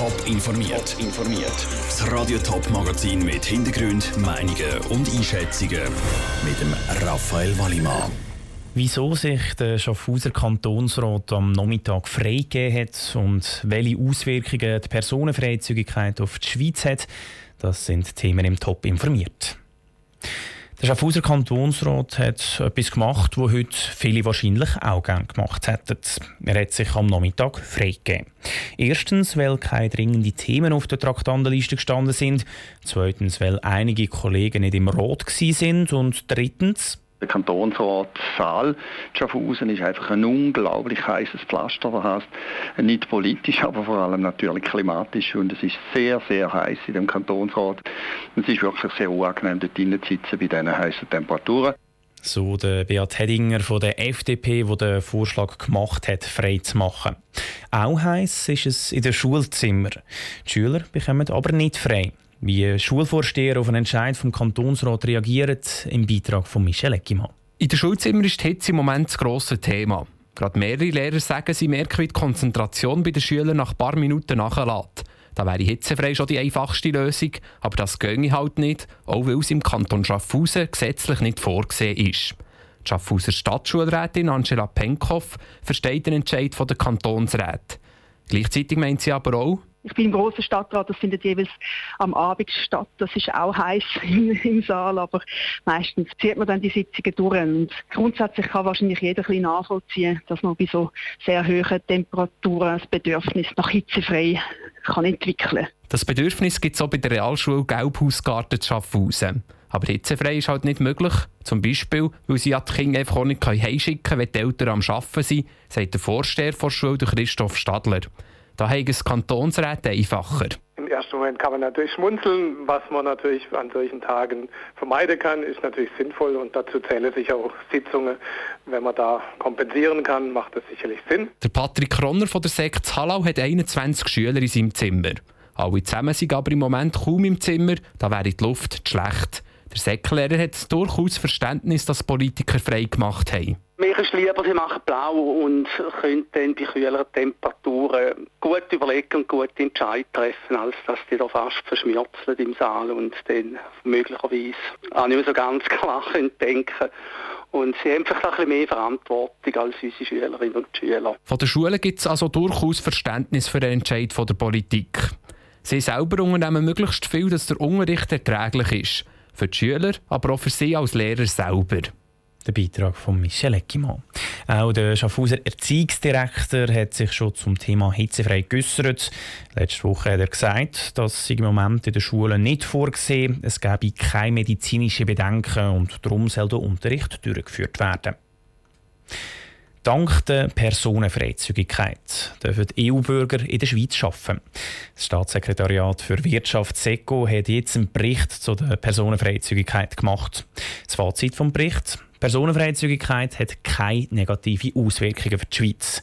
Top informiert. informiert. Das Radio Top Magazin mit Hintergrund, Meinungen und Einschätzungen mit dem Raphael Wallimann. Wieso sich der Schaffhauser Kantonsrat am Nachmittag freigegeben hat und welche Auswirkungen die Personenfreizügigkeit auf die Schweiz hat, das sind Themen im Top informiert. Der Schaffhauser Kantonsrat hat etwas gemacht, was heute viele wahrscheinlich auch gerne gemacht hätten. Er hat sich am Nachmittag freigegeben. Erstens, weil keine dringenden Themen auf der Traktandenliste gestanden sind. Zweitens, weil einige Kollegen nicht im Rat sind. Und drittens, der Kantonsrat Saal Schaffhausen ist einfach ein unglaublich heißes Pflaster. Das heißt, nicht politisch, aber vor allem natürlich klimatisch. Und es ist sehr, sehr heiß in dem Kantonsrat. Es ist wirklich sehr unangenehm, dort drinnen zu sitzen bei diesen heißen Temperaturen. So der Beat Hedinger von der FDP, der den Vorschlag gemacht hat, frei zu machen. Auch heiß ist es in den Schulzimmern. Die Schüler bekommen aber nicht frei. Wie Schulvorsteher auf einen Entscheid vom Kantonsrat reagieren, im Beitrag von Michel Eckimann. In den Schulzimmern ist die Hitze im Moment das grosse Thema. Gerade mehrere Lehrer sagen, sie merken, wie die Konzentration bei den Schülern nach ein paar Minuten nachlässt. Da wäre hitzefrei schon die einfachste Lösung, aber das ginge halt nicht, auch weil es im Kanton Schaffhausen gesetzlich nicht vorgesehen ist. Die Schaffhauser Stadtschulrätin Angela Penkhoff versteht den Entscheid der Kantonsräte. Gleichzeitig meint sie aber auch, ich bin im grossen Stadtrat, das findet jeweils am Abend statt. Das ist auch heiß im, Saal, aber meistens zieht man dann die Sitzungen durch. Und grundsätzlich kann wahrscheinlich jeder ein bisschen nachvollziehen, dass man bei so sehr hohen Temperaturen das Bedürfnis nach hitzefrei kann entwickeln Das Bedürfnis gibt es auch bei der Realschule Gelbhausgarten zu Schaffhausen. Aber hitzefrei ist halt nicht möglich. Zum Beispiel, weil sie die Kinder einfach auch nicht heimschicken können, wenn die Eltern am Arbeiten sind, sagt der Vorsteher der Schule, Christoph Stadler. Da haben es Kantonsräte einfacher. Im ersten Moment kann man natürlich schmunzeln. Was man natürlich an solchen Tagen vermeiden kann, ist natürlich sinnvoll und dazu zählen sich auch Sitzungen. Wenn man da kompensieren kann, macht das sicherlich Sinn. Der Patrick Kronner von der Sekt Hallau hat 21 Schüler in seinem Zimmer. Alle zusammen sind aber im Moment kaum im Zimmer, da wäre die Luft schlecht. Der Säcklehrer hat durchaus Verständnis, dass Politiker frei gemacht haben. Mir ist lieber, sie machen blau und können dann bei kühleren Temperaturen gut überlegen und gute Entscheidungen treffen, als dass die da fast verschmürzeln im Saal und dann möglicherweise auch nicht mehr so ganz klar denken und sie haben einfach ein bisschen mehr Verantwortung als unsere Schülerinnen und Schüler. Von den Schulen gibt es also durchaus Verständnis für den Entscheid der Politik. Sie selber unternehmen möglichst viel, dass der Unterricht erträglich ist. Für die Schüler, aber auch für sie als Lehrer selber. Der Beitrag von Michel Eckimann. Auch der Schaffhauser Erziehungsdirektor hat sich schon zum Thema hitzefrei geäußert. Letzte Woche hat er gesagt, dass im Moment in den Schulen nicht vorgesehen es gebe keine medizinischen Bedenken und darum soll der Unterricht durchgeführt werden. Dank der Personenfreizügigkeit dürfen EU-Bürger in der Schweiz arbeiten. Das Staatssekretariat für Wirtschaft SECO hat jetzt einen Bericht zu der Personenfreizügigkeit gemacht. Das Fazit vom Bericht: Personenfreizügigkeit hat keine negativen Auswirkungen für die Schweiz.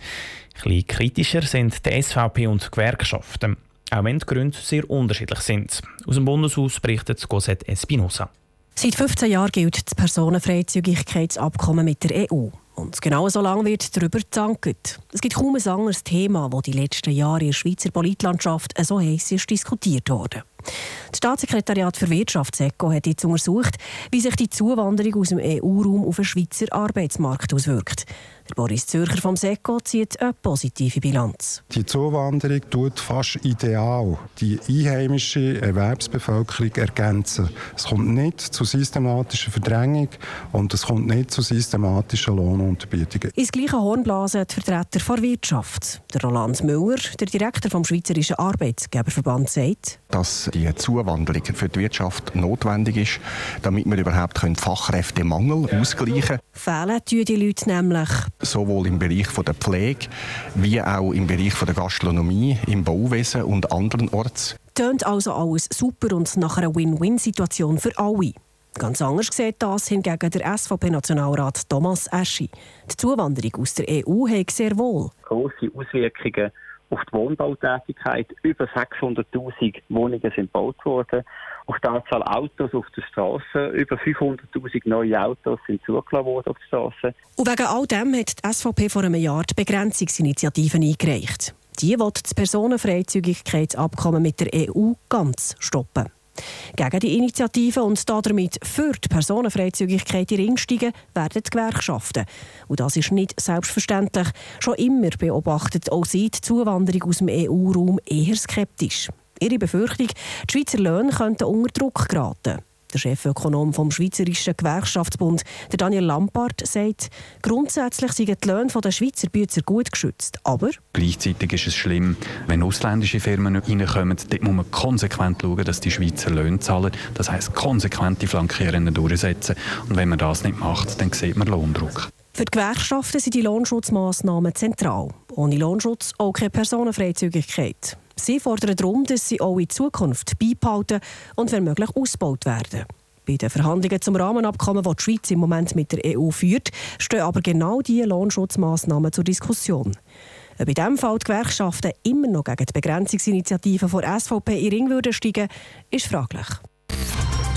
Ein kritischer sind die SVP und die Gewerkschaften, auch wenn die Gründe sehr unterschiedlich sind. Aus dem Bundeshaus berichtet Cosette Espinosa. Seit 15 Jahren gilt das Personenfreizügigkeitsabkommen mit der EU. Und genau so lange wird darüber gedankt. Es gibt kaum ein anderes Thema, das die letzten Jahre in der Schweizer Politlandschaft so heiß ist diskutiert wurde. Das Staatssekretariat für Wirtschaft SECO hat jetzt untersucht, wie sich die Zuwanderung aus dem EU-Raum auf den Schweizer Arbeitsmarkt auswirkt. Der Boris Zürcher vom SECO zieht eine positive Bilanz. Die Zuwanderung tut fast ideal die einheimische Erwerbsbevölkerung ergänzen. Es kommt nicht zu systematischer Verdrängung und es kommt nicht zu systematischen Lohnunterbietungen. Ins gleiche Horn blasen die Vertreter der Wirtschaft. Der Roland Müller, der Direktor vom Schweizerischen Arbeitsgeberverband, sagt, dass die Zuwanderung für die Wirtschaft notwendig ist, damit wir überhaupt Fachkräftemangel ausgleichen können. Fehlen tun die Leute nämlich sowohl im Bereich der Pflege wie auch im Bereich der Gastronomie, im Bauwesen und anderen Orts. Tönt also alles super und nach einer Win-Win-Situation für alle. Ganz anders sieht das hingegen der SVP-Nationalrat Thomas Eschi. Die Zuwanderung aus der EU hat sehr wohl große Auswirkungen auf die Wohnbautätigkeit. Über 600.000 Wohnungen sind gebaut worden. Auf die Anzahl Autos auf der Straße. Über 500.000 neue Autos sind zugelassen worden auf der Straße. Und wegen all dem hat die SVP vor einem Jahr die Begrenzungsinitiative eingereicht. Die will das Personenfreizügigkeitsabkommen mit der EU ganz stoppen. Gegen die Initiative und damit für die Personenfreizügigkeit in Ring steigen, werden die Gewerkschaften. Und das ist nicht selbstverständlich. Schon immer beobachtet auch sie die Zuwanderung aus dem EU-Raum eher skeptisch. Ihre Befürchtung, die Schweizer Löhne könnten unter Druck geraten. Der Chefökonom vom Schweizerischen Gewerkschaftsbund, der Daniel Lampard, sagt, grundsätzlich sind die Löhne der Schweizer Bützer gut geschützt. Aber gleichzeitig ist es schlimm, wenn ausländische Firmen reinkommen. Dort muss man konsequent schauen, dass die Schweizer Löhne zahlen. Das heisst, konsequent die Flankierenden durchsetzen. Und wenn man das nicht macht, dann sieht man Lohndruck. Für die Gewerkschaften sind die Lohnschutzmaßnahmen zentral. Ohne Lohnschutz auch keine Personenfreizügigkeit. Sie fordern darum, dass sie auch in Zukunft beibehalten und wenn möglich ausgebaut werden. Bei den Verhandlungen zum Rahmenabkommen, das die Schweiz im Moment mit der EU führt, stehen aber genau diese Lohnschutzmaßnahmen zur Diskussion. Ob in diesem Fall die Gewerkschaften immer noch gegen die Begrenzungsinitiative von SVP in Ring würden steigen, ist fraglich.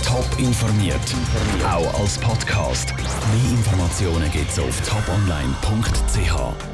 Top informiert, auch als Podcast. Mehr Informationen gibt es auf toponline.ch.